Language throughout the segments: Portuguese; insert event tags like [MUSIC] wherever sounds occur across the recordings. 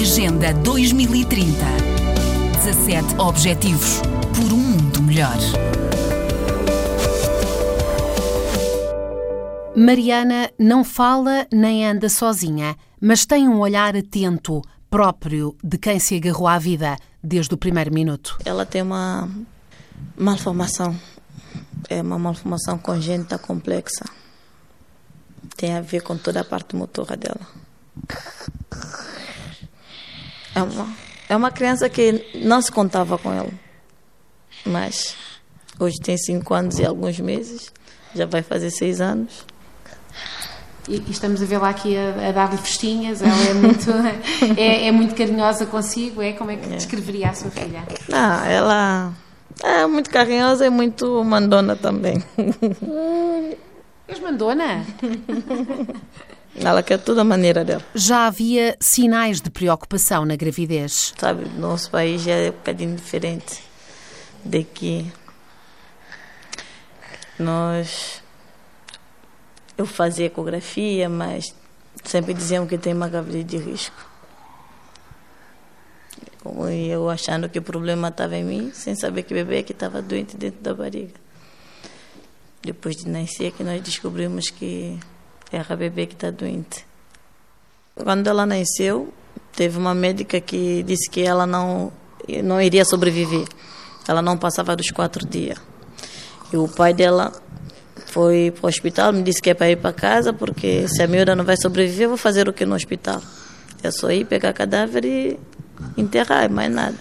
Agenda 2030. 17 Objetivos por um mundo melhor. Mariana não fala nem anda sozinha, mas tem um olhar atento, próprio de quem se agarrou à vida desde o primeiro minuto. Ela tem uma malformação, é uma malformação congênita complexa. Tem a ver com toda a parte motora dela. É uma, é uma criança que não se contava com ela, mas hoje tem cinco anos e alguns meses, já vai fazer seis anos. E, estamos a vê-la aqui a, a dar-lhe festinhas, ela é muito, [LAUGHS] é, é, muito carinhosa consigo, é? Como é que é. descreveria a sua filha? Não, ela é muito carinhosa e muito mandona também. És mandona? [LAUGHS] Ela quer toda a maneira dela. Já havia sinais de preocupação na gravidez. Sabe, nosso país já é um bocadinho diferente daqui. Nós eu fazia ecografia, mas sempre diziam que tem uma gravidez de risco. E eu achando que o problema estava em mim, sem saber que o bebê que estava doente dentro da barriga. Depois de nascer que nós descobrimos que era a bebê que está doente. Quando ela nasceu, teve uma médica que disse que ela não, não iria sobreviver. Ela não passava dos quatro dias. E o pai dela foi para o hospital, me disse que é para ir para casa, porque se a miúda não vai sobreviver, eu vou fazer o que no hospital? É só ir pegar cadáver e enterrar, mais nada.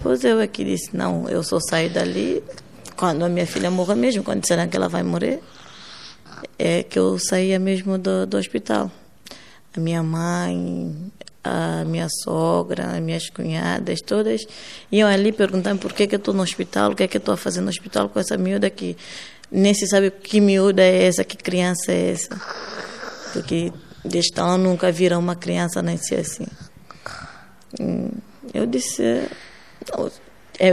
Pois eu aqui disse, não, eu só saio dali quando a minha filha morrer mesmo, quando disseram que ela vai morrer, é que eu saía mesmo do, do hospital. A minha mãe, a minha sogra, as minhas cunhadas, todas iam ali perguntando por que, que eu estou no hospital, o que é que eu estou a fazer no hospital com essa miúda que nem se sabe que miúda é essa, que criança é essa. Porque desde então nunca viram uma criança nascer assim. Hum, eu disse, não, é,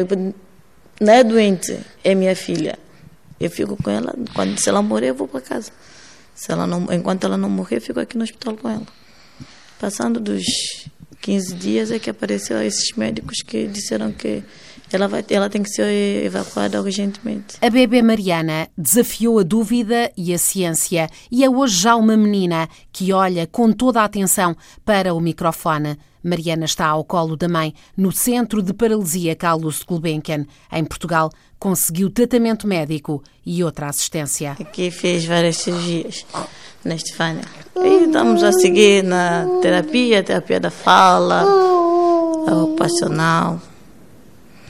não é doente, é minha filha. Eu fico com ela, quando se ela morrer eu vou para casa. Se ela não, enquanto ela não morrer, eu fico aqui no hospital com ela. Passando dos 15 dias é que apareceram esses médicos que disseram que ela, vai, ela tem que ser evacuada urgentemente. A bebê Mariana desafiou a dúvida e a ciência e é hoje já uma menina que olha com toda a atenção para o microfone. Mariana está ao colo da mãe no Centro de Paralisia Carlos Gulbenkian. Em Portugal, conseguiu tratamento médico e outra assistência. Aqui fez várias cirurgias na Estefânia. E estamos a seguir na terapia, terapia da fala, ocupacional.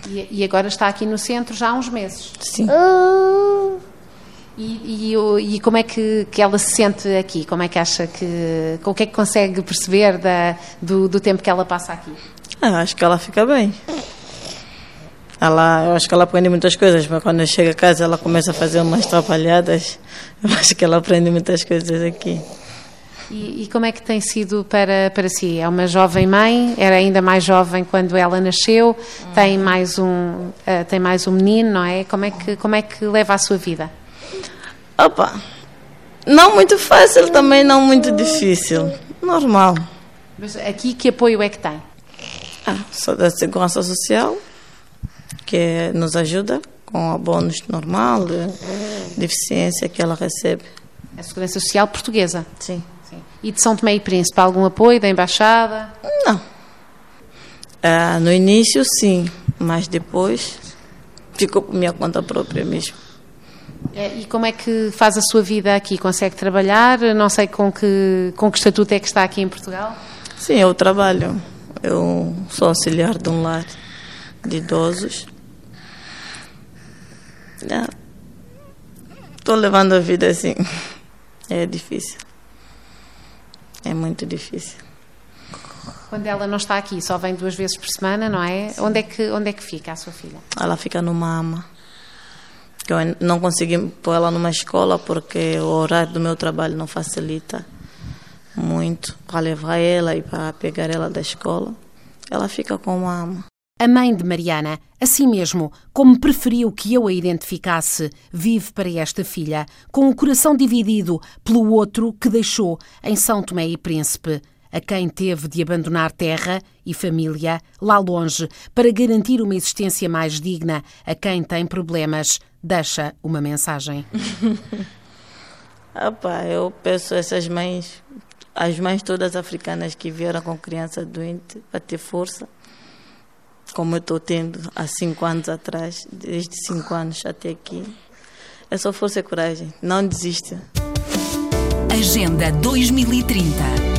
E, e, agora está aqui no centro já há uns meses. Sim. E, e, e, como é que, que ela se sente aqui? Como é que acha que. O que é que consegue perceber da, do, do tempo que ela passa aqui? Ah, acho que ela fica bem. Ela, eu acho que ela aprende muitas coisas, mas quando chega a casa ela começa a fazer umas atrapalhadas. [LAUGHS] Eu acho que ela aprende muitas coisas aqui. E, e, como é que tem sido para, para si? É uma jovem mãe, era ainda mais jovem quando ela nasceu, tem mais um, uh, tem mais um menino, não é? Como é, que, como é que leva a sua vida? Opa, não muito fácil, também não muito difícil. Normal. Mas aqui que apoio é que tem? Ah, só da Segurança Social, que nos ajuda com a bônus normal de deficiência que ela recebe. A Segurança Social portuguesa? Sim. E de São Tomé e Príncipe, algum apoio da Embaixada? Não. Ah, no início, sim, mas depois ficou por minha conta própria mesmo. É, e como é que faz a sua vida aqui? Consegue trabalhar? Não sei com que, com que estatuto é que está aqui em Portugal? Sim, eu trabalho. Eu sou auxiliar de um lar de idosos. Estou levando a vida assim. [LAUGHS] É difícil. É muito difícil. Quando ela não está aqui, só vem duas vezes por semana, não é? Onde é que onde é que fica a sua filha? Ela fica numa ama. Eu não consegui pôr ela numa escola porque o horário do meu trabalho não facilita muito para levar ela e para pegar ela da escola. Ela fica com uma ama. A mãe de Mariana, assim mesmo, como preferiu que eu a identificasse, vive para esta filha, com o coração dividido pelo outro que deixou em São Tomé e Príncipe. A quem teve de abandonar terra e família lá longe para garantir uma existência mais digna a quem tem problemas, deixa uma mensagem. [LAUGHS] ah, pá, eu peço a essas mães, as mães todas africanas que vieram com criança doente, para ter força, como eu estou tendo há cinco anos atrás, desde cinco anos até aqui. É só força e coragem, não desista. Agenda 2030